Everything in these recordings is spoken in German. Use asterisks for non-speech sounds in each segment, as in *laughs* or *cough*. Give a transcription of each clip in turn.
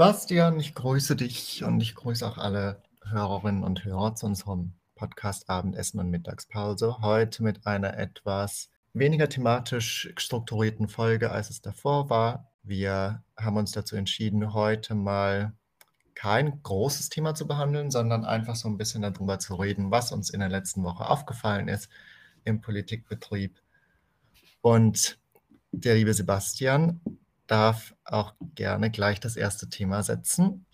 Sebastian, ich grüße dich und ich grüße auch alle Hörerinnen und Hörer zu unserem Podcast Abendessen und Mittagspause. Heute mit einer etwas weniger thematisch strukturierten Folge, als es davor war. Wir haben uns dazu entschieden, heute mal kein großes Thema zu behandeln, sondern einfach so ein bisschen darüber zu reden, was uns in der letzten Woche aufgefallen ist im Politikbetrieb. Und der liebe Sebastian darf auch gerne gleich das erste Thema setzen.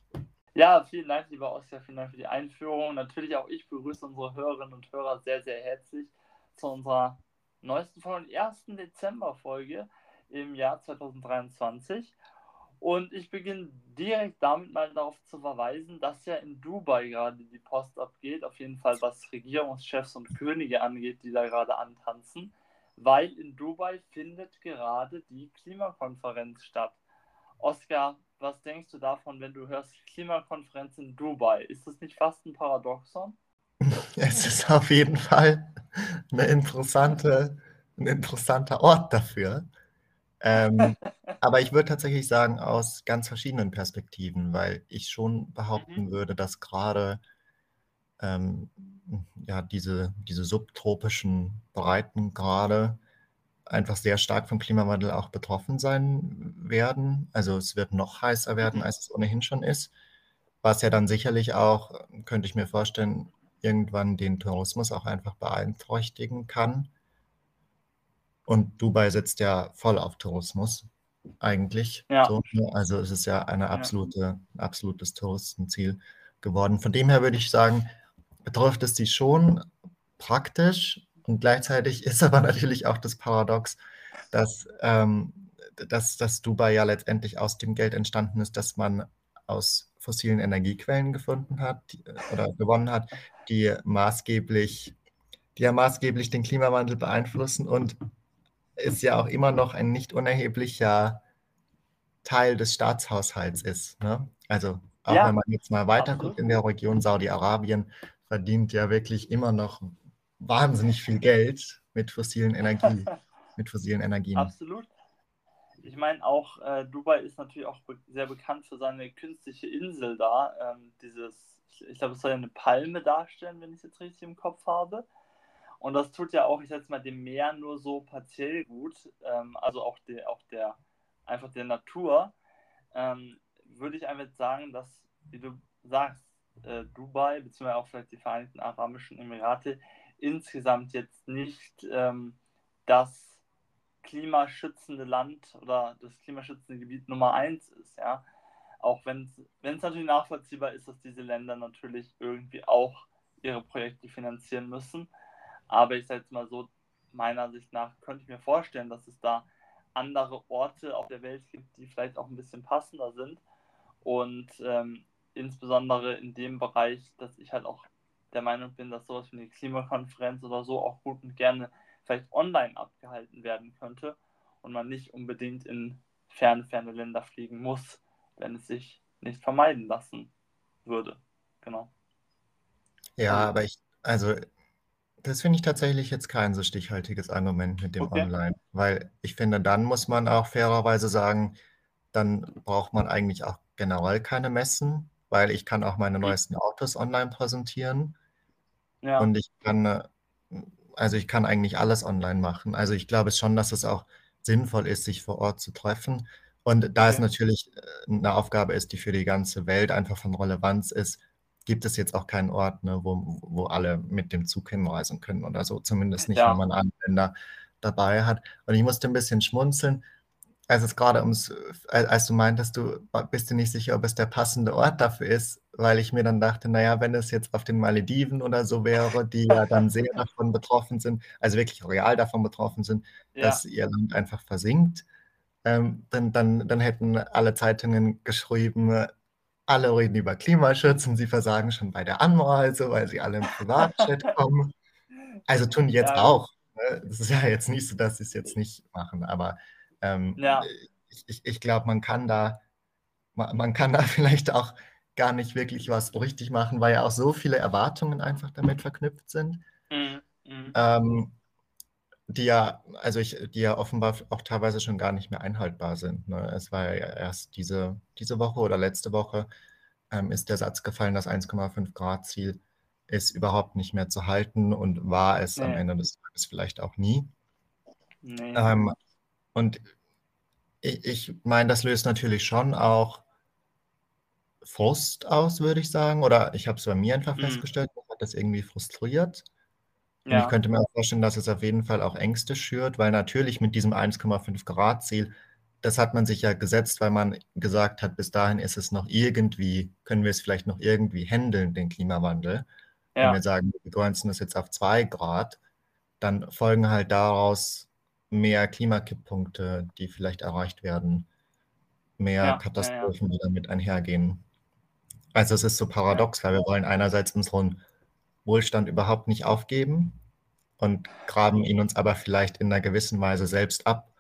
Ja, vielen Dank, lieber Oskar, vielen Dank für die Einführung. Natürlich auch ich begrüße unsere Hörerinnen und Hörer sehr, sehr herzlich zu unserer neuesten Folge, ersten Dezember-Folge im Jahr 2023. Und ich beginne direkt damit mal darauf zu verweisen, dass ja in Dubai gerade die Post abgeht, auf jeden Fall was Regierungschefs und Könige angeht, die da gerade antanzen weil in Dubai findet gerade die Klimakonferenz statt. Oskar, was denkst du davon, wenn du hörst Klimakonferenz in Dubai? Ist das nicht fast ein Paradoxon? *laughs* Es ist auf jeden Fall eine interessante, ein interessanter Ort dafür. Ähm, *laughs* aber ich würde tatsächlich sagen, aus ganz verschiedenen Perspektiven, weil ich schon behaupten mhm. würde, dass gerade ähm, ja, diese, diese subtropischen Breitengrade einfach sehr stark vom Klimawandel auch betroffen sein werden. Also es wird noch heißer werden, mhm. als es ohnehin schon ist, was ja dann sicherlich auch, könnte ich mir vorstellen, irgendwann den Tourismus auch einfach beeinträchtigen kann. Und Dubai setzt ja voll auf Tourismus eigentlich. Ja. So, ne? also es ist ja eine absolute, ja. ein absolutes Touristenziel geworden. Von dem her würde ich sagen, betrifft es sie schon praktisch und gleichzeitig ist aber natürlich auch das Paradox, dass, ähm, dass, dass Dubai ja letztendlich aus dem Geld entstanden ist, das man aus fossilen Energiequellen gefunden hat äh, oder gewonnen hat, die maßgeblich, die ja maßgeblich den Klimawandel beeinflussen und ist ja auch immer noch ein nicht unerheblicher Teil des Staatshaushalts ist. Ne? Also auch ja, wenn man jetzt mal weiterguckt in der Region Saudi-Arabien, verdient ja wirklich immer noch wahnsinnig viel Geld mit fossilen Energien. *laughs* mit fossilen Energien. Absolut. Ich meine, auch äh, Dubai ist natürlich auch be sehr bekannt für seine künstliche Insel da. Ähm, dieses, ich, ich glaube, es soll ja eine Palme darstellen, wenn ich es jetzt richtig im Kopf habe. Und das tut ja auch, ich sag mal, dem Meer nur so partiell gut. Ähm, also auch der, auch der, einfach der Natur. Ähm, würde ich einfach sagen, dass, wie du sagst, äh, Dubai, beziehungsweise auch vielleicht die Vereinigten Arabischen Emirate, insgesamt jetzt nicht ähm, das klimaschützende Land oder das klimaschützende Gebiet Nummer eins ist, ja. Auch wenn es natürlich nachvollziehbar ist, dass diese Länder natürlich irgendwie auch ihre Projekte finanzieren müssen. Aber ich sage jetzt mal so, meiner Sicht nach könnte ich mir vorstellen, dass es da andere Orte auf der Welt gibt, die vielleicht auch ein bisschen passender sind. Und ähm, insbesondere in dem Bereich, dass ich halt auch der Meinung bin, dass sowas wie eine Klimakonferenz oder so auch gut und gerne vielleicht online abgehalten werden könnte und man nicht unbedingt in ferne, ferne Länder fliegen muss, wenn es sich nicht vermeiden lassen würde. Genau. Ja, aber ich, also das finde ich tatsächlich jetzt kein so stichhaltiges Argument mit dem okay. Online, weil ich finde, dann muss man auch fairerweise sagen, dann braucht man eigentlich auch generell keine Messen, weil ich kann auch meine neuesten Autos online präsentieren. Ja. Und ich kann, äh, also ich kann eigentlich alles online machen. Also ich glaube schon, dass es auch sinnvoll ist, sich vor Ort zu treffen. Und da okay. es natürlich äh, eine Aufgabe ist, die für die ganze Welt einfach von Relevanz ist, gibt es jetzt auch keinen Ort, ne, wo, wo alle mit dem Zug hinreisen können oder so. Zumindest nicht, ja. wenn man Anwender dabei hat. Und ich musste ein bisschen schmunzeln, als es gerade ums, als du meintest, du bist dir nicht sicher, ob es der passende Ort dafür ist, weil ich mir dann dachte, naja, wenn es jetzt auf den Malediven oder so wäre, die ja dann *laughs* sehr davon betroffen sind, also wirklich real davon betroffen sind, ja. dass ihr Land einfach versinkt, ähm, dann, dann, dann hätten alle Zeitungen geschrieben, alle reden über Klimaschutz und sie versagen schon bei der Anreise, weil sie alle im Privatchat *laughs* kommen. Also tun die jetzt ja. auch. Ne? Das ist ja jetzt nicht so, dass sie es jetzt nicht machen, aber ähm, ja. Ich, ich glaube, man kann da, man, man kann da *laughs* vielleicht auch gar nicht wirklich was richtig machen, weil ja auch so viele Erwartungen einfach damit verknüpft sind. Mhm. Mhm. Ähm, die ja, also ich, die ja offenbar auch teilweise schon gar nicht mehr einhaltbar sind. Ne? Es war ja erst diese, diese Woche oder letzte Woche ähm, ist der Satz gefallen, das 1,5 Grad Ziel ist überhaupt nicht mehr zu halten und war es nee. am Ende des Tages vielleicht auch nie. Nee. Ähm, und ich, ich meine, das löst natürlich schon auch Frust aus, würde ich sagen. Oder ich habe es bei mir einfach mhm. festgestellt, hat das irgendwie frustriert. Und ja. ich könnte mir auch vorstellen, dass es auf jeden Fall auch Ängste schürt, weil natürlich mit diesem 1,5 Grad Ziel, das hat man sich ja gesetzt, weil man gesagt hat, bis dahin ist es noch irgendwie, können wir es vielleicht noch irgendwie handeln, den Klimawandel. Ja. Wenn wir sagen, wir begrenzen es jetzt auf 2 Grad, dann folgen halt daraus mehr Klimakipppunkte, die vielleicht erreicht werden, mehr ja, Katastrophen, die damit einhergehen. Also es ist so paradox, weil wir wollen einerseits unseren Wohlstand überhaupt nicht aufgeben und graben ihn uns aber vielleicht in einer gewissen Weise selbst ab,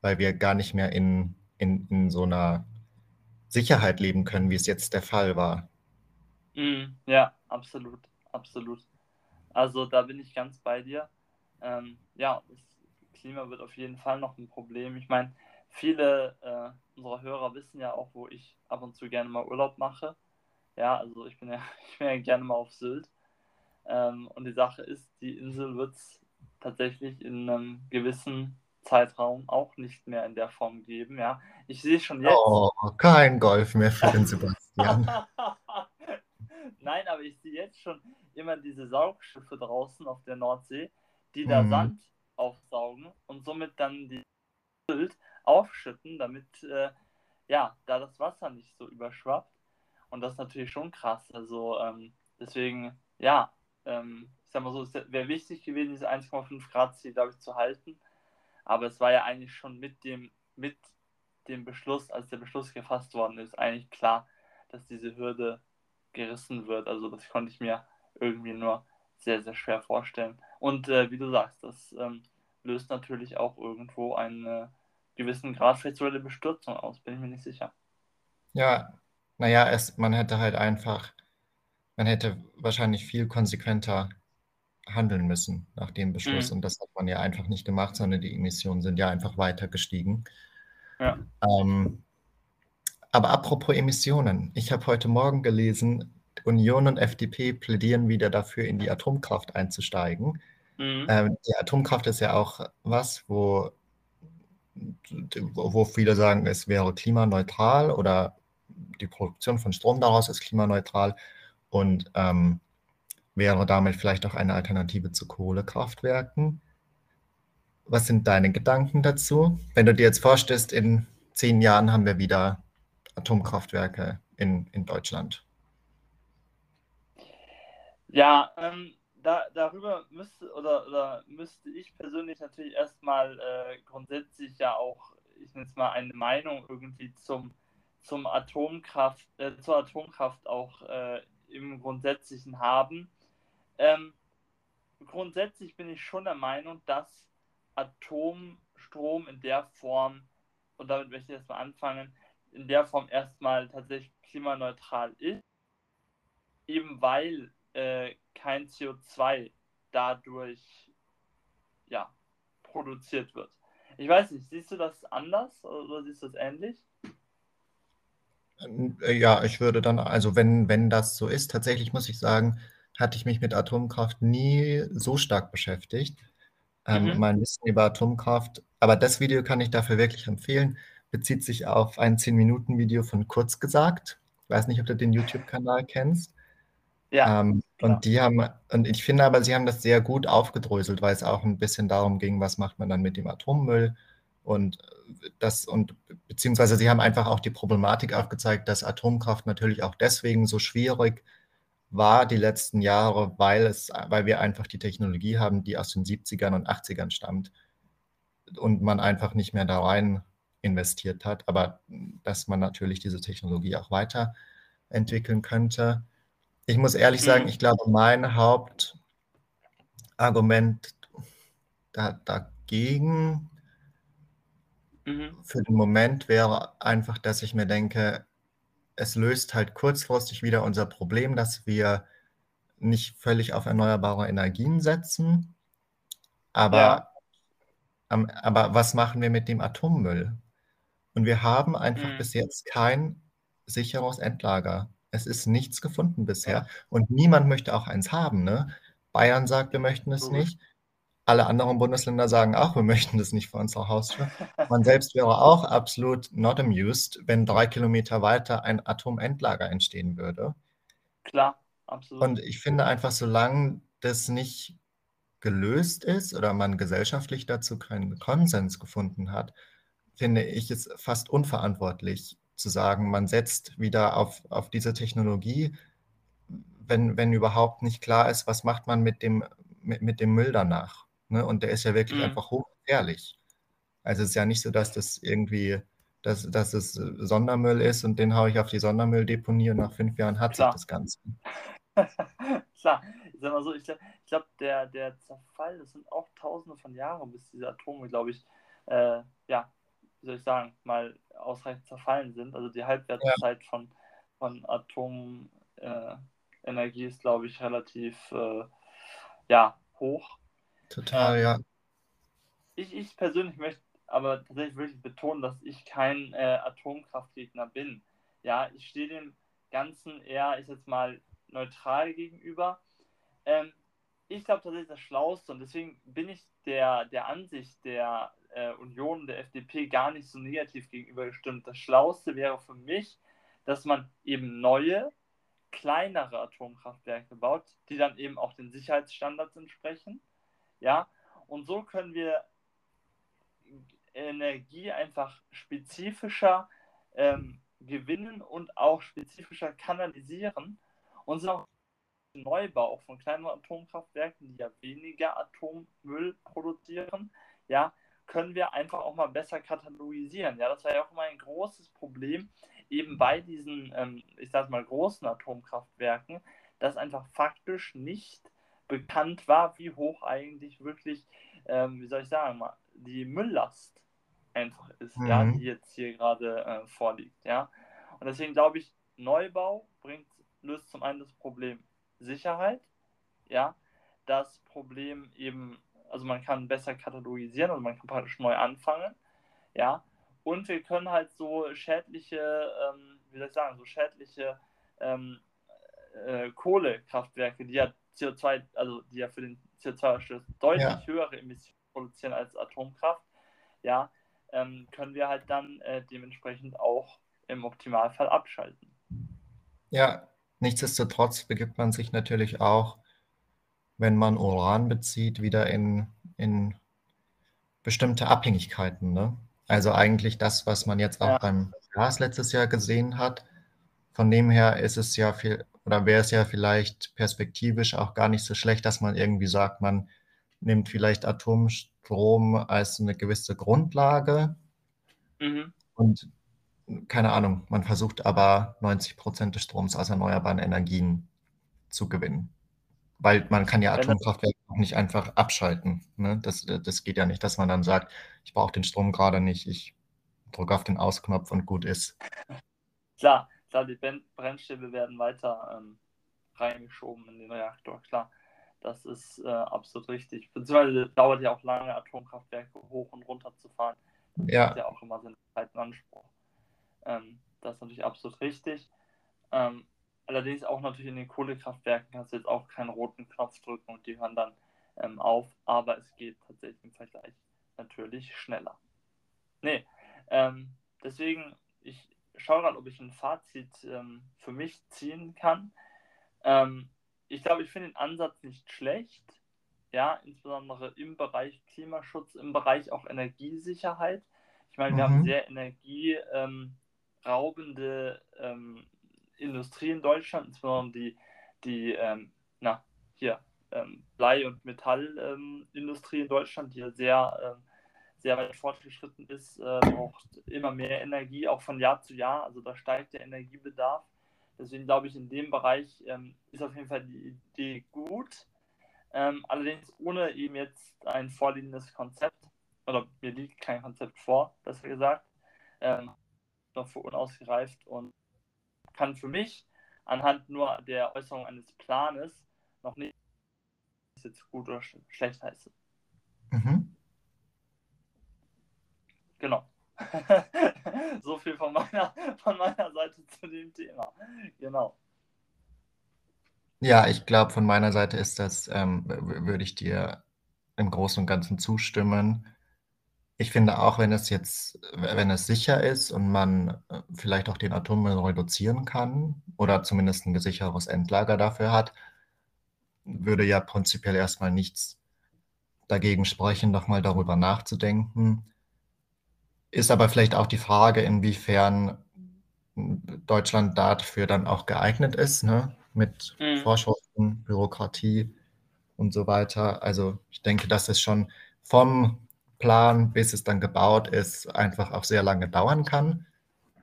weil wir gar nicht mehr in, in, in so einer Sicherheit leben können, wie es jetzt der Fall war. Mm, ja, absolut, absolut. Also da bin ich ganz bei dir. Ähm, ja, das Klima wird auf jeden Fall noch ein Problem. Ich meine, viele äh, unserer Hörer wissen ja auch, wo ich ab und zu gerne mal Urlaub mache. Ja, also ich bin ja, *laughs* ich bin ja gerne mal auf Sylt. Ähm, und die Sache ist, die Insel wird es tatsächlich in einem gewissen Zeitraum auch nicht mehr in der Form geben. Ja, ich sehe schon jetzt. Oh, kein Golf mehr für den Sebastian. *laughs* Nein, aber ich sehe jetzt schon immer diese Saugschiffe draußen auf der Nordsee, die da mhm. Sand aufsaugen und somit dann die Sylt aufschütten, damit äh, ja, da das Wasser nicht so überschwappt. Und das ist natürlich schon krass. Also ähm, deswegen, ja, ähm, ich sag mal so, es wäre wichtig gewesen, diese 1,5 Grad Ziel, glaube ich, zu halten. Aber es war ja eigentlich schon mit dem, mit dem Beschluss, als der Beschluss gefasst worden ist, eigentlich klar, dass diese Hürde gerissen wird. Also das konnte ich mir irgendwie nur sehr, sehr schwer vorstellen. Und äh, wie du sagst, das ähm, löst natürlich auch irgendwo einen äh, gewissen Grad vielleicht sogar der Bestürzung aus, bin ich mir nicht sicher. Ja, naja, es, man hätte halt einfach man hätte wahrscheinlich viel konsequenter handeln müssen nach dem Beschluss. Mhm. Und das hat man ja einfach nicht gemacht, sondern die Emissionen sind ja einfach weiter gestiegen. Ja. Ähm, aber apropos Emissionen, ich habe heute Morgen gelesen, Union und FDP plädieren wieder dafür, in die Atomkraft einzusteigen. Mhm. Ähm, die Atomkraft ist ja auch was, wo, wo viele sagen, es wäre klimaneutral oder die Produktion von Strom daraus ist klimaneutral und ähm, wäre damit vielleicht auch eine Alternative zu Kohlekraftwerken. Was sind deine Gedanken dazu? Wenn du dir jetzt vorstellst, in zehn Jahren haben wir wieder Atomkraftwerke in, in Deutschland. Ja, ähm, da, darüber müsste oder, oder müsste ich persönlich natürlich erstmal äh, grundsätzlich ja auch, ich nenne es mal, eine Meinung irgendwie zum, zum Atomkraft, äh, zur Atomkraft auch äh, im Grundsätzlichen haben. Ähm, grundsätzlich bin ich schon der Meinung, dass Atomstrom in der Form, und damit möchte ich erstmal anfangen, in der Form erstmal tatsächlich klimaneutral ist, eben weil äh, kein CO2 dadurch ja, produziert wird. Ich weiß nicht, siehst du das anders oder siehst du das ähnlich? Äh, ja, ich würde dann, also wenn, wenn das so ist, tatsächlich muss ich sagen, hatte ich mich mit Atomkraft nie so stark beschäftigt. Ähm, mhm. Mein Wissen über Atomkraft, aber das Video kann ich dafür wirklich empfehlen, bezieht sich auf ein 10-Minuten-Video von Kurz gesagt. Ich weiß nicht, ob du den YouTube-Kanal kennst. Ja. Ähm, und die haben, und ich finde aber, sie haben das sehr gut aufgedröselt, weil es auch ein bisschen darum ging, was macht man dann mit dem Atommüll und das und beziehungsweise sie haben einfach auch die Problematik aufgezeigt, dass Atomkraft natürlich auch deswegen so schwierig war die letzten Jahre, weil es, weil wir einfach die Technologie haben, die aus den 70ern und 80ern stammt und man einfach nicht mehr da rein investiert hat, aber dass man natürlich diese Technologie auch weiterentwickeln könnte. Ich muss ehrlich sagen, mhm. ich glaube, mein Hauptargument da, dagegen Mhm. Für den Moment wäre einfach, dass ich mir denke, es löst halt kurzfristig wieder unser Problem, dass wir nicht völlig auf erneuerbare Energien setzen. Aber ja. aber was machen wir mit dem Atommüll? Und wir haben einfach Mhm. bis jetzt kein sicheres Endlager. Es ist nichts gefunden bisher Ja. und niemand möchte auch eins haben, ne? Bayern sagt, wir möchten es Logisch. nicht. Alle anderen Bundesländer sagen auch, wir *laughs* möchten das nicht vor unserer Haustür. Man *laughs* selbst wäre auch absolut not amused, wenn drei Kilometer weiter ein Atomendlager entstehen würde. Klar, absolut. Und ich finde einfach, solange das nicht gelöst ist oder man gesellschaftlich dazu keinen Konsens gefunden hat, finde ich es fast unverantwortlich zu sagen, man setzt wieder auf, auf diese Technologie, wenn, wenn überhaupt nicht klar ist, was macht man mit dem, mit, mit dem Müll danach. Ne? Und der ist ja wirklich Mhm. einfach hochgefährlich. Also es ist ja nicht so, dass das irgendwie, dass, dass es Sondermüll ist und den haue ich auf die Sondermülldeponie und nach fünf Jahren hat Klar. sich das Ganze. *laughs* Klar, ich sag mal so, ich glaube, glaub, der, der Zerfall, das sind auch tausende von Jahren, bis diese Atome, glaube ich, äh, ja, wie soll ich sagen, mal ausreichend zerfallen sind. Also die Halbwertszeit von, von Atomenergie ist, glaube ich, relativ äh, ja, hoch. Total, Ähm, ja. Ich, ich persönlich möchte aber tatsächlich wirklich betonen, dass ich kein äh, Atomkraftgegner bin. Ja, ich stehe dem Ganzen eher, ich jetzt mal, neutral gegenüber. Ähm, ich glaube tatsächlich das Schlauste und deswegen bin ich der, der Ansicht der äh, Union, der FDP gar nicht so negativ gegenüber gestimmt. Das Schlauste wäre für mich, dass man eben neue, kleinere Atomkraftwerke baut, die dann eben auch den Sicherheitsstandards entsprechen. Ja, und so können wir Energie einfach spezifischer ähm, gewinnen und auch spezifischer kanalisieren. Und so auch Neubau von kleinen Atomkraftwerken, die ja weniger Atommüll produzieren, ja, können wir einfach auch mal besser katalogisieren. Ja, das war ja auch immer ein großes Problem, eben bei diesen, ähm, ich sag mal, großen Atomkraftwerken, dass einfach faktisch nicht bekannt war, wie hoch eigentlich wirklich, ähm, wie soll ich sagen, mal, die Mülllast einfach ist, Mhm. ja, die jetzt hier gerade äh, vorliegt, ja. Und deswegen glaube ich, Neubau bringt, löst zum einen das Problem Sicherheit, ja, das Problem eben, also man kann besser katalogisieren, also man kann praktisch neu anfangen, ja, und wir können halt so schädliche, ähm, wie soll ich sagen, so schädliche ähm, äh, Kohlekraftwerke, die ja CO2, also die ja für den CO2-Ausstoß deutlich Ja. höhere Emissionen produzieren als Atomkraft, ja, ähm, können wir halt dann äh, dementsprechend auch im Optimalfall abschalten. Ja, nichtsdestotrotz begibt man sich natürlich auch, wenn man Uran bezieht, wieder in, in bestimmte Abhängigkeiten. Ne? Also eigentlich das, was man jetzt auch Ja. beim Gas letztes Jahr gesehen hat. Von dem her ist es ja viel, oder wäre es ja vielleicht perspektivisch auch gar nicht so schlecht, dass man irgendwie sagt, man nimmt vielleicht Atomstrom als eine gewisse Grundlage Mhm. und keine Ahnung, man versucht aber 90 Prozent des Stroms aus erneuerbaren Energien zu gewinnen. Weil man kann ja Atomkraftwerke auch nicht einfach abschalten. Ne? Das, das geht ja nicht, dass man dann sagt, ich brauche den Strom gerade nicht, ich drücke auf den Ausknopf und gut ist. Klar, klar, die Brennstäbe werden weiter ähm, reingeschoben in den Reaktor, klar. Das ist äh, absolut richtig. Beziehungsweise dauert ja auch lange, Atomkraftwerke hoch und runter zu fahren. Das Ja. hat ja auch immer seinen Zeit in Anspruch. Ähm, das ist natürlich absolut richtig. Ähm, allerdings auch natürlich in den Kohlekraftwerken kannst du jetzt auch keinen roten Knopf drücken und die hören dann ähm, auf, aber es geht tatsächlich im Vergleich natürlich schneller. Nee, ähm, deswegen, ich schaue gerade, ob ich ein Fazit ähm, für mich ziehen kann. Ähm, ich glaube, ich finde den Ansatz nicht schlecht. Ja, insbesondere im Bereich Klimaschutz, im Bereich auch Energiesicherheit. Ich meine, wir Mhm. haben sehr energieraubende ähm, Industrie in Deutschland, insbesondere die, die ähm, na, hier, ähm, Blei- und Metallindustrie in Deutschland, die ja sehr, ähm, sehr weit fortgeschritten ist, äh, braucht immer mehr Energie, auch von Jahr zu Jahr. Also da steigt der Energiebedarf. Deswegen glaube ich, in dem Bereich ähm, ist auf jeden Fall die Idee gut. Ähm, allerdings ohne eben jetzt ein vorliegendes Konzept, oder mir liegt kein Konzept vor, besser gesagt, ähm, noch für unausgereift und kann für mich anhand nur der Äußerung eines Planes noch nicht, ob es jetzt gut oder sch schlecht heiße. Mhm. genau. *laughs* so viel von meiner, von meiner Seite zu dem Thema. Genau. Ja, ich glaube, von meiner Seite ist das, ähm, würde ich dir im Großen und Ganzen zustimmen. Ich finde auch, wenn es jetzt, wenn es sicher ist und man äh, vielleicht auch den Atommüll reduzieren kann oder zumindest ein sicheres Endlager dafür hat, würde ja prinzipiell erstmal nichts dagegen sprechen, noch mal darüber nachzudenken. Ist aber vielleicht auch die Frage, inwiefern Deutschland dafür dann auch geeignet ist, ne? mit mhm. Vorschriften, Bürokratie und so weiter. Also ich denke, dass es schon vom Plan, bis es dann gebaut ist, einfach auch sehr lange dauern kann.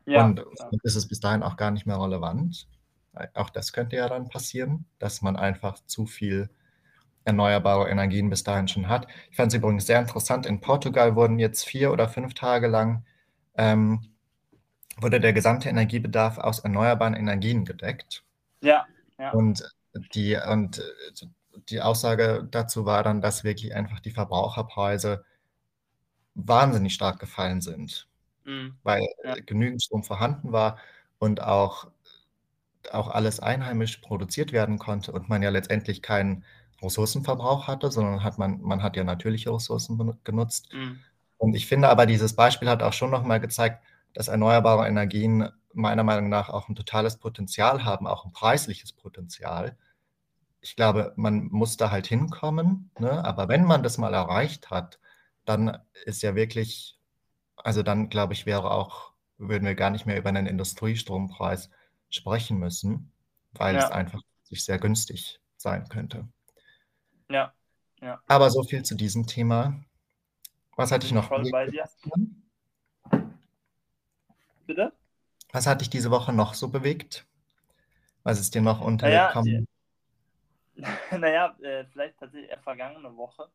Ja, und ist es bis dahin auch gar nicht mehr relevant. Auch das könnte ja dann passieren, dass man einfach zu viel erneuerbare Energien bis dahin schon hat. Ich fand es übrigens sehr interessant. In Portugal wurden jetzt vier oder fünf Tage lang ähm, wurde der gesamte Energiebedarf aus erneuerbaren Energien gedeckt. Ja, ja. Und die, und die Aussage dazu war dann, dass wirklich einfach die Verbraucherpreise wahnsinnig stark gefallen sind, mhm. weil ja. genügend Strom vorhanden war und auch, auch alles einheimisch produziert werden konnte und man ja letztendlich keinen Ressourcenverbrauch hatte, sondern hat man, man hat ja natürliche Ressourcen genutzt. Mhm. Und ich finde aber, dieses Beispiel hat auch schon nochmal gezeigt, dass erneuerbare Energien meiner Meinung nach auch ein totales Potenzial haben, auch ein preisliches Potenzial. Ich glaube, man muss da halt hinkommen, ne? aber wenn man das mal erreicht hat, dann ist ja wirklich, also dann glaube ich, wäre auch, würden wir gar nicht mehr über einen Industriestrompreis sprechen müssen, weil ja. es einfach sich sehr günstig sein könnte. Ja, ja. Aber so viel zu diesem Thema. Was hatte ich noch? Voll bei dir. Bitte? Was hat dich diese Woche noch so bewegt? Was ist dir noch untergekommen? Naja, *laughs* naja äh, vielleicht tatsächlich eher vergangene Woche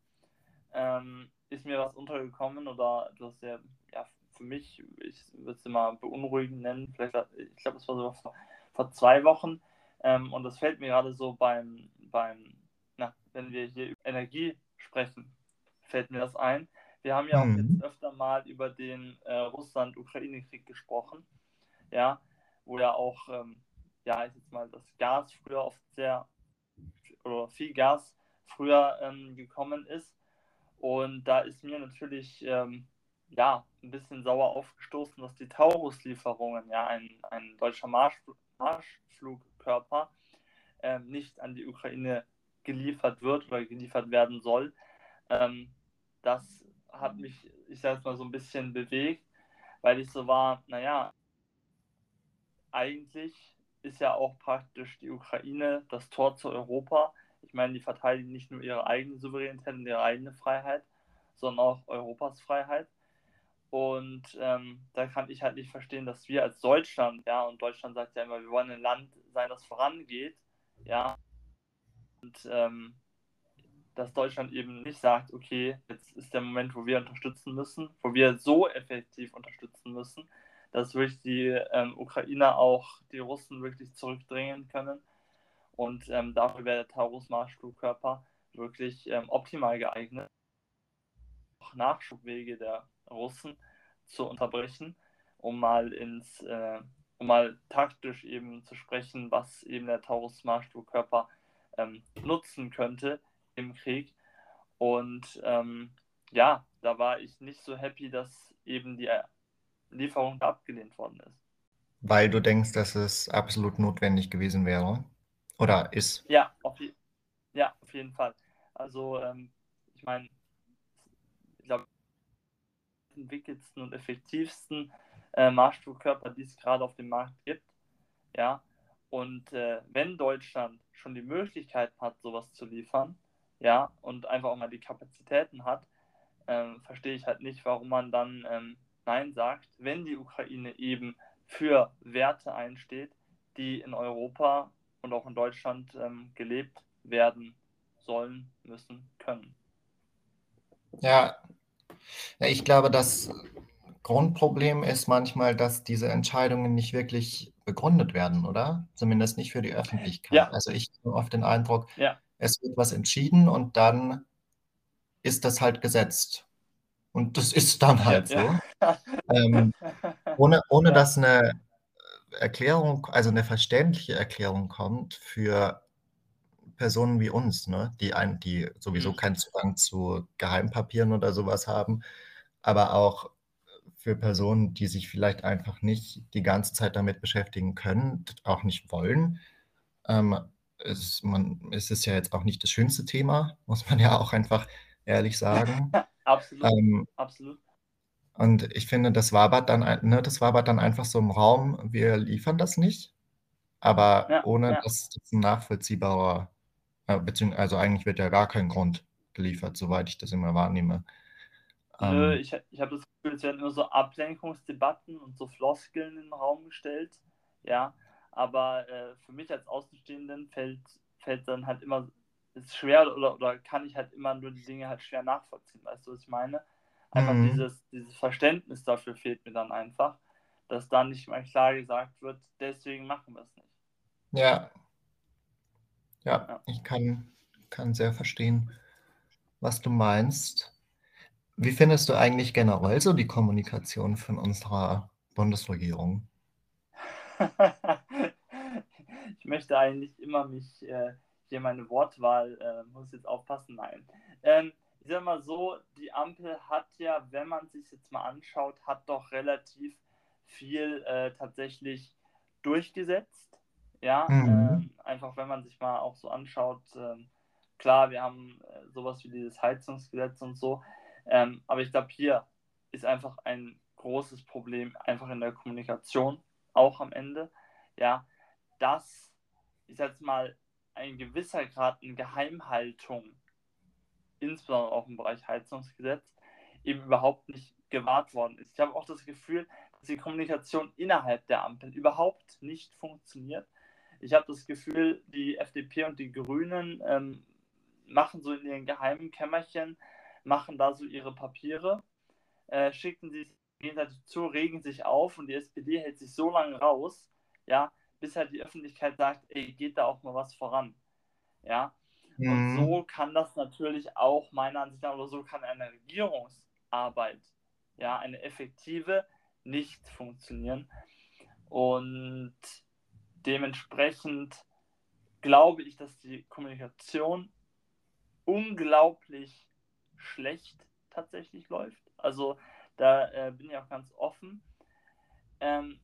ähm, ist mir was untergekommen oder du hast ja, ja für mich, ich würde es mal beunruhigend nennen, vielleicht, ich glaube, es war sogar vor, vor zwei Wochen ähm, und das fällt mir gerade so beim, beim na, wenn wir hier über Energie sprechen, fällt mir das ein. Wir haben ja auch mhm. jetzt öfter mal über den äh, Russland-Ukraine-Krieg gesprochen, ja, wo ja auch, ähm, ja, ich jetzt mal das Gas früher oft sehr, oder viel Gas früher ähm, gekommen ist. Und da ist mir natürlich, ähm, ja, ein bisschen sauer aufgestoßen, dass die Taurus-Lieferungen, ja, ein, ein deutscher Marsch, Marschflugkörper, ähm, nicht an die Ukraine geliefert wird oder geliefert werden soll. Ähm, das hat mich, ich sage es mal, so ein bisschen bewegt, weil ich so war, naja, eigentlich ist ja auch praktisch die Ukraine das Tor zu Europa. Ich meine, die verteidigen nicht nur ihre eigene Souveränität und ihre eigene Freiheit, sondern auch Europas Freiheit. Und ähm, da kann ich halt nicht verstehen, dass wir als Deutschland, ja, und Deutschland sagt ja immer, wir wollen ein Land sein, das vorangeht, ja, und ähm, dass Deutschland eben nicht sagt, okay, jetzt ist der Moment, wo wir unterstützen müssen, wo wir so effektiv unterstützen müssen, dass wirklich die ähm, Ukrainer auch die Russen wirklich zurückdrängen können. Und ähm, dafür wäre der Taurus-Marschflugkörper wirklich ähm, optimal geeignet, auch Nachschubwege der Russen zu unterbrechen, um mal ins, äh, um mal taktisch eben zu sprechen, was eben der Taurus-Marschflugkörper ähm, nutzen könnte im Krieg. Und ähm, ja, da war ich nicht so happy, dass eben die Lieferung abgelehnt worden ist. Weil du denkst, dass es absolut notwendig gewesen wäre? Oder ist? Ja, auf, ja, auf jeden Fall. Also, ähm, ich meine, ich glaube, die entwickelsten und effektivsten äh, Marschflugkörper, die es gerade auf dem Markt gibt. Ja, und äh, wenn Deutschland schon die Möglichkeit hat, sowas zu liefern, ja, und einfach auch mal die Kapazitäten hat, ähm, verstehe ich halt nicht, warum man dann ähm, Nein sagt, wenn die Ukraine eben für Werte einsteht, die in Europa und auch in Deutschland ähm, gelebt werden sollen, müssen, können. Ja. ja, ich glaube, das Grundproblem ist manchmal, dass diese Entscheidungen nicht wirklich begründet werden, oder? Zumindest nicht für die Öffentlichkeit. Ja. Also ich habe oft den Eindruck, ja es wird was entschieden und dann ist das halt gesetzt. Und das ist dann halt so. Ja. Ähm, ohne ohne *laughs* dass 'ne Erklärung also 'ne verständliche Erklärung kommt für Personen wie uns, ne, die ein die sowieso Mhm. keinen Zugang zu Geheimpapieren oder so was haben, aber auch für Personen, die sich vielleicht einfach nicht die ganze Zeit damit beschäftigen können, auch nicht wollen. Ähm, es man es ist ja jetzt auch nicht das schönste Thema, muss man ja auch einfach ehrlich sagen. *laughs* Absolut, Ähm absolut. Und ich finde, das wabert dann ein ne, das wabert dann einfach so im Raum. Wir liefern das nicht, aber Ja, ohne ja. dass das 'n nachvollziehbarer äh, beziehung also eigentlich wird ja gar kein Grund geliefert, soweit ich das immer wahrnehme. Nö, Ähm ich ich habe das Gefühl, es werden nur so Ablenkungsdebatten und so Floskeln in 'n Raum gestellt, ja. Aber, äh, für mich als Außenstehenden fällt fällt dann halt immer ist schwer oder oder kann ich halt immer nur die Dinge halt schwer nachvollziehen. Weißt du, was ich meine? Einfach Mhm. dieses dieses Verständnis dafür fehlt mir dann einfach, dass da nicht mal klar gesagt wird: „Deswegen machen wir's nicht.“ Ja. Ja, Ja. ich kann kann sehr verstehen, was du meinst. Wie findest du eigentlich generell so die Kommunikation von unserer Bundesregierung? *laughs* Ich möchte eigentlich immer mich, äh hier meine Wortwahl, äh, muss jetzt aufpassen, nein. Ähm, ich sage mal so, die Ampel hat ja, wenn man sich's jetzt mal anschaut, hat doch relativ viel, äh, tatsächlich durchgesetzt, ja. Mhm. Ähm, einfach, wenn man sich mal auch so anschaut, ähm, klar, wir haben, äh, so was wie dieses Heizungsgesetz und so, ähm, aber ich glaube, hier ist einfach ein großes Problem einfach in der Kommunikation auch am Ende, ja, dass, ich jetzt mal, ein gewisser Grad an Geheimhaltung, insbesondere auch im Bereich Heizungsgesetz, eben überhaupt nicht gewahrt worden ist. Ich habe auch das Gefühl, dass die Kommunikation innerhalb der Ampel überhaupt nicht funktioniert. Ich habe das Gefühl, die FDP und die Grünen, ähm, machen so in ihren geheimen Kämmerchen machen da so ihre Papiere, äh, schicken die gegenseitig zu, regen sich auf und die SPD hält sich so lange raus, ja, bis halt die Öffentlichkeit sagt: „Ey, geht da auch mal was voran?“ Ja? Und Mhm. so kann das natürlich auch meiner Ansicht nach oder so kann eine Regierungsarbeit, ja, eine effektive, nicht funktionieren. Und dementsprechend glaube ich, dass die Kommunikation unglaublich schlecht tatsächlich läuft. Also, da, äh, bin ich auch ganz offen. Ähm,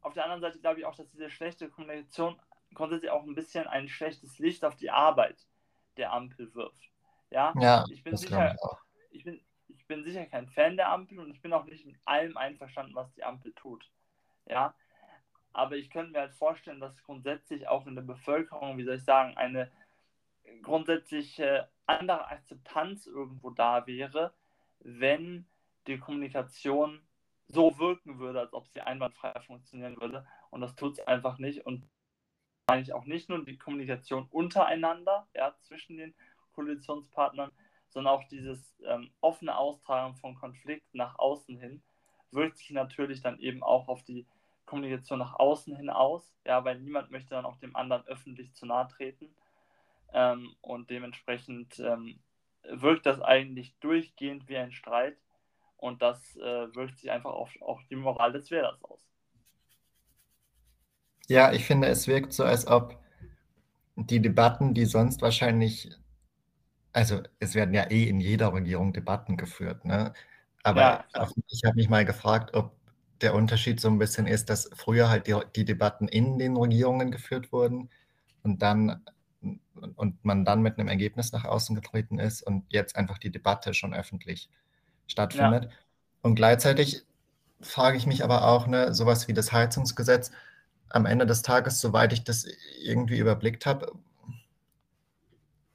auf der anderen Seite glaube ich auch, dass diese schlechte Kommunikation grundsätzlich auch 'n bisschen ein schlechtes Licht auf die Arbeit der Ampel wirft. Ja, Ja, ich bin sicher ich ich bin ich bin sicher kein Fan der Ampel und ich bin auch nicht mit allem einverstanden, was die Ampel tut, ja? Aber ich könnte mir halt vorstellen, dass grundsätzlich auch in der Bevölkerung, wie soll ich sagen, eine grundsätzliche andere Akzeptanz irgendwo da wäre, wenn die Kommunikation so wirken würde, als ob sie einwandfrei funktionieren würde. Und das tut's einfach nicht. Und meine ich auch nicht nur die Kommunikation untereinander, ja, zwischen den Koalitionspartnern, sondern auch dieses, ähm, offene Austragen von Konflikten nach außen hin wirkt sich natürlich dann eben auch auf die Kommunikation nach außen hin aus, ja, weil niemand möchte dann auch dem anderen öffentlich zu nahe treten. Ähm, und dementsprechend, ähm, wirkt das eigentlich durchgehend wie ein Streit und das, äh, wirkt sich einfach auf auf die Moral des Wählers aus. Ja, ich finde, es wirkt so, als ob die Debatten, die sonst wahrscheinlich also, es werden ja eh in jeder Regierung Debatten geführt, ne? Aber Ja, klar. ich habe mich mal gefragt, ob der Unterschied so 'n bisschen ist, dass früher halt die die Debatten in den Regierungen geführt wurden und dann und man dann mit 'nem Ergebnis nach außen getreten ist und jetzt einfach die Debatte schon öffentlich Ja. stattfindet. Und gleichzeitig frage ich mich aber auch, ne, so was wie das Heizungsgesetz am Ende des Tages, soweit ich das irgendwie überblickt habe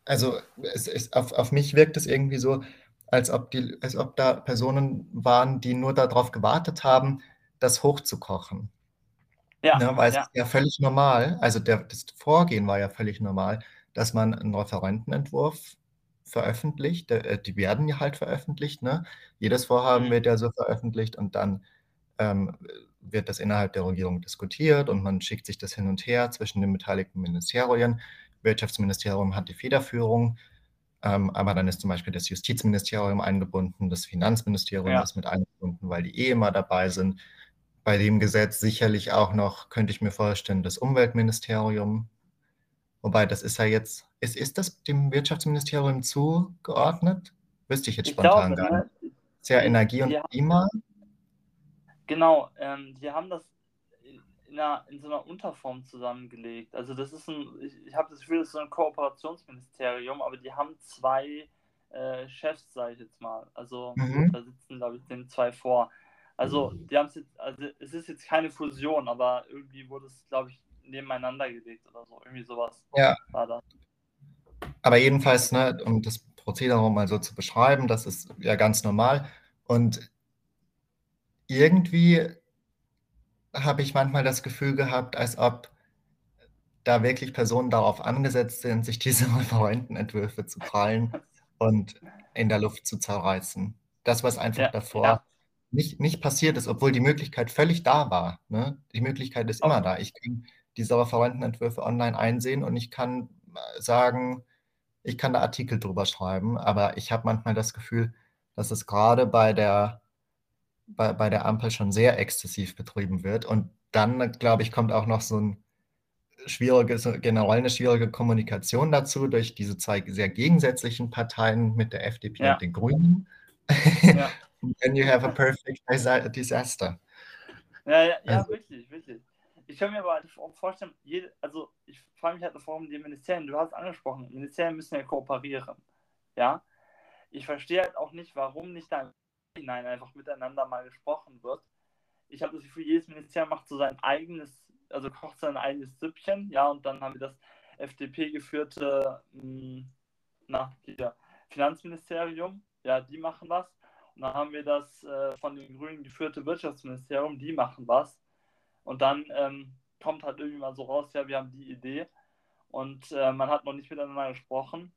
also, es es auf auf mich wirkt es irgendwie so, als ob die als ob da Personen waren, die nur da drauf gewartet haben, das hochzukochen. Ja, Ne, weil es ist ja. ja völlig normal also, der das Vorgehen war ja völlig normal, dass man 'n Referentenentwurf veröffentlicht. Äh, die werden ja halt veröffentlicht, ne? Jedes Vorhaben Mhm. wird ja so veröffentlicht und dann, ähm, wird das innerhalb der Regierung diskutiert und man schickt sich das hin und her zwischen den beteiligten Ministerien. Wirtschaftsministerium hat die Federführung. Ähm, aber dann ist zum Beispiel das Justizministerium eingebunden, das Finanzministerium Ja. ist mit eingebunden, weil die eh immer dabei sind. Bei dem Gesetz sicherlich auch noch, könnte ich mir vorstellen, das Umweltministerium. Wobei, das ist ja jetzt, ist, ist das dem Wirtschaftsministerium zugeordnet? Wüsste ich jetzt Ich spontan glaube, gar ne, nicht. Sehr die- Energie und Klima. Genau, ähm, die haben das in, in, einer, in so einer Unterform zusammengelegt. Also das ist ein, ich, ich habe das Gefühl, das ist so ein Kooperationsministerium, aber die haben zwei äh, Chefs, sage ich jetzt mal. Also Mhm. da sitzen, glaube ich, den zwei vor. Also die haben es jetzt, also es ist jetzt keine Fusion, aber irgendwie wurde es, glaube ich, nebeneinander gelegt oder so. Irgendwie sowas Ja. war das. Aber jedenfalls, ne, um das Prozedere mal so zu beschreiben, das ist ja ganz normal. Und irgendwie habe ich manchmal das Gefühl gehabt, als ob da wirklich Personen darauf angesetzt sind, sich diese *laughs* Referentenentwürfe zu krallen und in der Luft zu zerreißen. Das, was einfach Ja, davor ja. nicht, nicht passiert ist, obwohl die Möglichkeit völlig da war. Ne? Die Möglichkeit ist immer da. Ich kann diese Referentenentwürfe online einsehen und ich kann äh, sagen, ich kann da Artikel drüber schreiben, aber ich habe manchmal das Gefühl, dass es gerade bei der, bei, bei der Ampel schon sehr exzessiv betrieben wird. Und dann, glaube ich, kommt auch noch so ein schwieriges, generell eine schwierige Kommunikation dazu durch diese zwei sehr gegensätzlichen Parteien mit der FDP Ja. und den Grünen. *laughs* Ja. Then you have a perfect disa- disaster. Ja, ja, ja Also- wirklich, wirklich. Ich kann mir aber halt auch vorstellen, jede, also ich frage mich halt noch, warum die Ministerien, du hast angesprochen, Ministerien müssen ja kooperieren. Ja. Ich verstehe halt auch nicht, warum nicht da im hinein einfach miteinander mal gesprochen wird. Ich habe das Gefühl, jedes Ministerium macht so sein eigenes, also kocht sein eigenes Süppchen, ja, und dann haben wir das FDP-geführte hier, Finanzministerium, ja, die machen was. Und dann haben wir das äh, von den Grünen geführte Wirtschaftsministerium, die machen was. Und dann ähm, kommt halt irgendwie mal so raus, ja, wir haben die Idee und äh, man hat noch nicht miteinander gesprochen.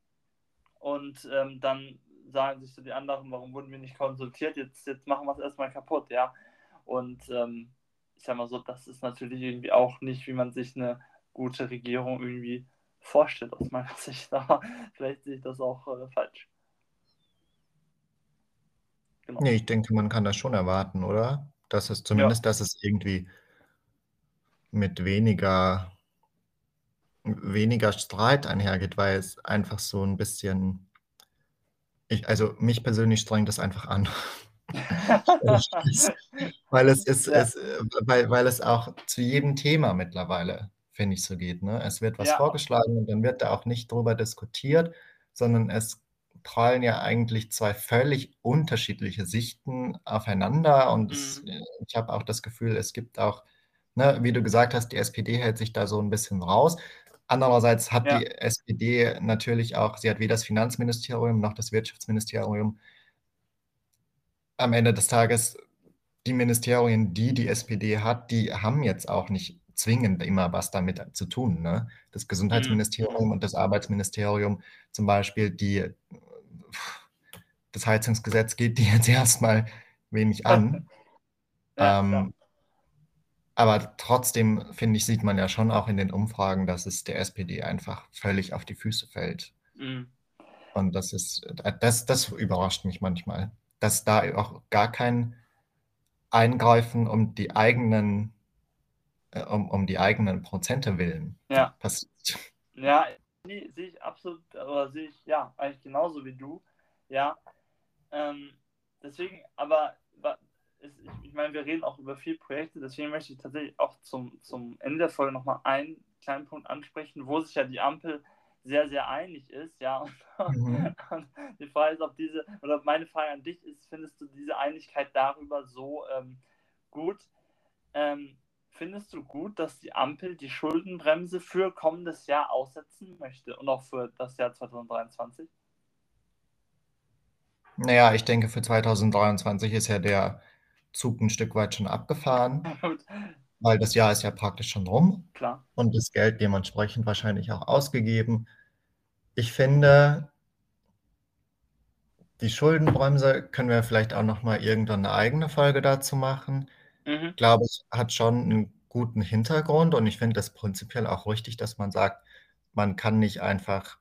Und ähm, dann sagen sich so die anderen, warum wurden wir nicht konsultiert? Jetzt, jetzt machen wir es erstmal kaputt, ja. Und ähm, ich sag mal so, das ist natürlich irgendwie auch nicht, wie man sich eine gute Regierung irgendwie vorstellt, aus meiner *laughs* Sicht. Aber vielleicht sehe ich das auch äh, falsch. Genau. Nee, ich denke, man kann das schon erwarten, oder? Dass es zumindest, dass es irgendwie mit weniger, weniger Streit einhergeht, weil es einfach so ein bisschen, ich, also mich persönlich strengt das einfach an. *laughs* weil es ist, Ja. es, äh, weil, weil es auch zu jedem Thema mittlerweile, finde ich, so geht. Ne? Es wird was Ja. vorgeschlagen und dann wird da auch nicht drüber diskutiert, sondern es prallen ja eigentlich zwei völlig unterschiedliche Sichten aufeinander und es, Mhm. äh, ich habe auch das Gefühl, es gibt auch, ne, wie du gesagt hast, die SPD hält sich da so ein bisschen raus. Andererseits hat Ja. die SPD natürlich auch, sie hat weder das Finanzministerium noch das Wirtschaftsministerium. Am Ende des Tages, die Ministerien, die die SPD hat, die haben jetzt auch nicht zwingend immer was damit zu tun. Ne? Das Gesundheitsministerium Mhm. und das Arbeitsministerium zum Beispiel, die das Heizungsgesetz geht die jetzt *laughs* erstmal wenig an. *laughs* Ja, ähm, ja. Aber trotzdem, finde ich, sieht man ja schon auch in den Umfragen, dass es der SPD einfach völlig auf die Füße fällt. Mhm. Und das ist, das, das überrascht mich manchmal, dass da auch gar kein Eingreifen um die eigenen, äh, um, um die eigenen Prozente willen Ja. passiert. Ja, nee, sehe ich absolut, oder sehe ich, ja, eigentlich genauso wie du. Ja. Ähm, deswegen, aber es, ich, ich meine, wir reden auch über viele Projekte, deswegen möchte ich tatsächlich auch zum, zum Ende der Folge nochmal einen kleinen Punkt ansprechen, wo sich ja die Ampel sehr, sehr einig ist, ja. *laughs* Mhm. Und die Frage ist, ob diese, oder meine Frage an dich ist, findest du diese Einigkeit darüber so ähm, gut? Ähm, findest du gut, dass die Ampel die Schuldenbremse für kommendes Jahr aussetzen möchte und auch für das Jahr 2023? Naja, ich denke, für 2023 ist ja der Zug ein Stück weit schon abgefahren, *laughs* weil das Jahr ist ja praktisch schon rum. Klar. und das Geld dementsprechend wahrscheinlich auch ausgegeben. Ich finde, die Schuldenbremse können wir vielleicht auch noch mal irgendwann eine eigene Folge dazu machen. Mhm. Ich glaube, es hat schon einen guten Hintergrund und ich finde das prinzipiell auch richtig, dass man sagt, man kann nicht einfach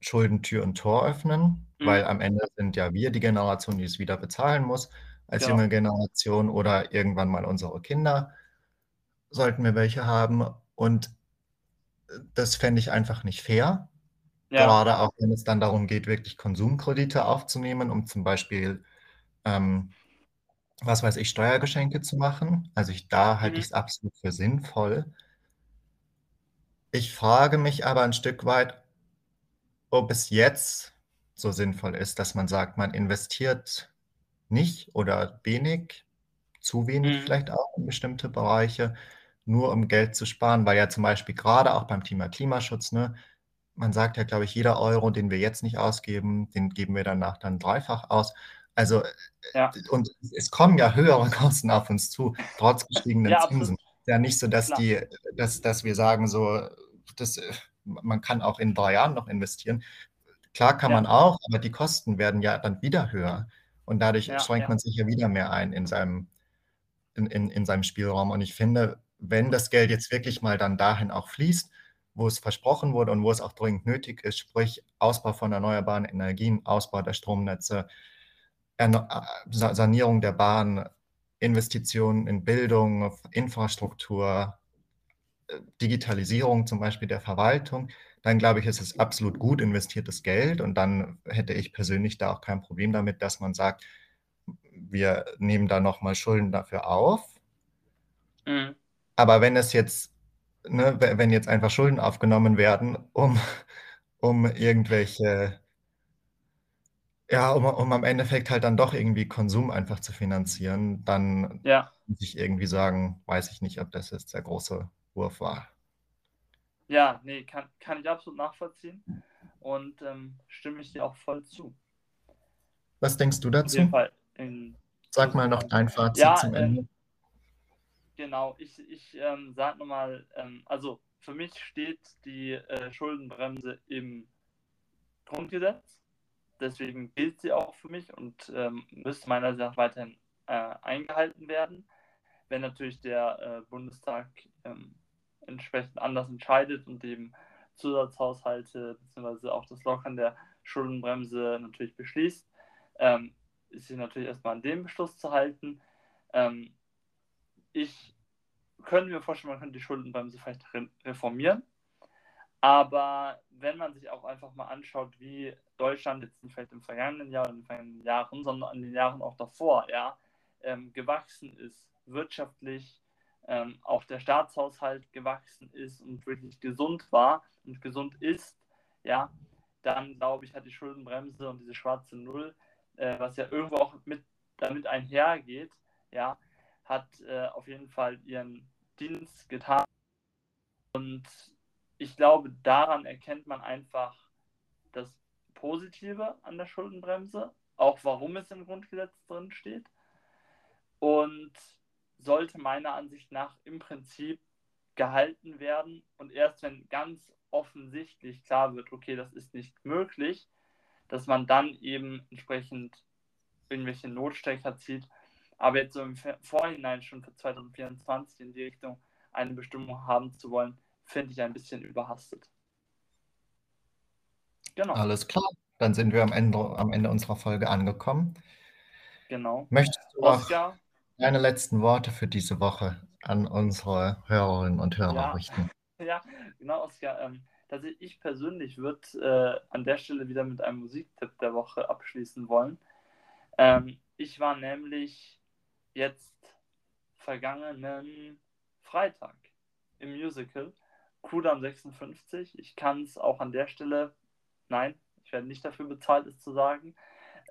Schulden Tür und Tor öffnen, mhm. weil am Ende sind ja wir die Generation, die es wieder bezahlen muss, als genau. junge Generation oder irgendwann mal unsere Kinder, sollten wir welche haben. Und das fände ich einfach nicht fair. Ja. Gerade auch, wenn es dann darum geht, wirklich Konsumkredite aufzunehmen, um zum Beispiel, ähm, was weiß ich, Steuergeschenke zu machen. Also ich, da halte mhm. ich es absolut für sinnvoll. Ich frage mich aber ein Stück weit, ob es jetzt so sinnvoll ist, dass man sagt, man investiert nicht oder wenig, zu wenig mhm. vielleicht auch in bestimmte Bereiche, nur um Geld zu sparen, weil ja zum Beispiel gerade auch beim Thema Klimaschutz, ne, man sagt ja, glaube ich, jeder Euro, den wir jetzt nicht ausgeben, den geben wir danach dann dreifach aus. Also, ja. und es kommen ja höhere *laughs* Kosten auf uns zu, trotz gestiegenen ja, Zinsen. Ja, nicht so, dass die, dass, dass wir sagen, so, das, man kann auch in drei Jahren noch investieren. Klar kann ja. man auch, aber die Kosten werden ja dann wieder höher. Und dadurch ja, schränkt man sich ja wieder mehr ein in seinem, in, in, in seinem Spielraum. Und ich finde, wenn das Geld jetzt wirklich mal dann dahin auch fließt, wo es versprochen wurde und wo es auch dringend nötig ist, sprich Ausbau von erneuerbaren Energien, Ausbau der Stromnetze, äh, Sanierung der Bahn, Investitionen in Bildung, Infrastruktur, äh, Digitalisierung zum Beispiel der Verwaltung, dann glaube ich, ist es absolut gut investiertes Geld und dann hätte ich persönlich da auch kein Problem damit, dass man sagt, wir nehmen da nochmal Schulden dafür auf. Mhm. Aber wenn es jetzt ne, wenn jetzt einfach Schulden aufgenommen werden, um, um irgendwelche, ja, um, um am Endeffekt halt dann doch irgendwie Konsum einfach zu finanzieren, dann ja. muss ich irgendwie sagen, weiß ich nicht, ob das jetzt der große Wurf war. Ja, nee, kann, kann ich absolut nachvollziehen und ähm, stimme ich dir auch voll zu. Was denkst du dazu? In, Sag mal noch dein Fazit ja, zum Ende. Ähm, Genau, ich, ich ähm, sage nochmal, ähm, also für mich steht die äh, Schuldenbremse im Grundgesetz. Deswegen gilt sie auch für mich und ähm, müsste meiner nach weiterhin äh, eingehalten werden. Wenn natürlich der äh, Bundestag ähm, entsprechend anders entscheidet und eben Zusatzhaushalte bzw. auch das Lockern der Schuldenbremse natürlich beschließt, ähm, ist sie natürlich erstmal an dem Beschluss zu halten. Ähm, ich könnte mir vorstellen, man könnte die Schuldenbremse vielleicht reformieren. Aber wenn man sich auch einfach mal anschaut, wie Deutschland jetzt vielleicht im vergangenen Jahr in den vergangenen Jahren, sondern in den Jahren auch davor, ja, ähm, gewachsen ist, wirtschaftlich, ähm, auch der Staatshaushalt gewachsen ist und wirklich gesund war und gesund ist, ja, dann glaube ich, hat die Schuldenbremse und diese schwarze Null, äh, was ja irgendwo auch mit damit einhergeht, ja, hat äh, auf jeden Fall ihren Dienst getan. Und ich glaube, daran erkennt man einfach das Positive an der Schuldenbremse, auch warum es im Grundgesetz drin steht. Und sollte meiner Ansicht nach im Prinzip gehalten werden. Und erst wenn ganz offensichtlich klar wird, okay, das ist nicht möglich, dass man dann eben entsprechend irgendwelche Notstecker zieht aber jetzt so im Vorhinein schon für 2024 in die Richtung eine Bestimmung haben zu wollen, finde ich ein bisschen überhastet. Genau. Alles klar. Dann sind wir am Ende, am Ende unserer Folge angekommen. Genau. Möchtest du Oscar, deine letzten Worte für diese Woche an unsere Hörerinnen und Hörer ja, richten? *laughs* Ja, genau, Oskar. Ähm, tatsächlich, ich persönlich würde äh, an der Stelle wieder mit einem Musiktipp der Woche abschließen wollen. Ähm, ich war nämlich jetzt vergangenen Freitag im Musical Kudam 56. Ich kann es auch an der Stelle, nein, ich werde nicht dafür bezahlt, es zu sagen.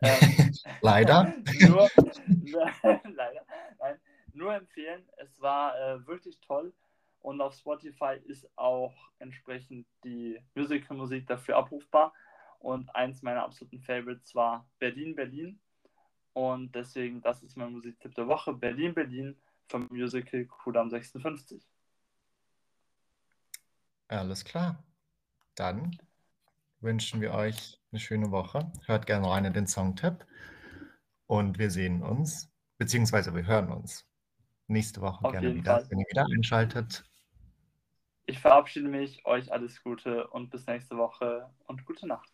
Ähm, *laughs* leider. nur, *laughs* leider, nein, nur empfehlen. Es war äh, wirklich toll und auf Spotify ist auch entsprechend die Musical-Musik dafür abrufbar. Und eins meiner absoluten Favorites war Berlin, Berlin und deswegen, das ist mein Musiktipp der Woche. Berlin, Berlin vom Musical Kudam 56. Alles klar. Dann wünschen wir euch eine schöne Woche. Hört gerne rein in den Songtipp. Und wir sehen uns, beziehungsweise wir hören uns nächste Woche Auf gerne wieder, Fall. wenn ihr wieder einschaltet. Ich verabschiede mich, euch alles Gute und bis nächste Woche und gute Nacht.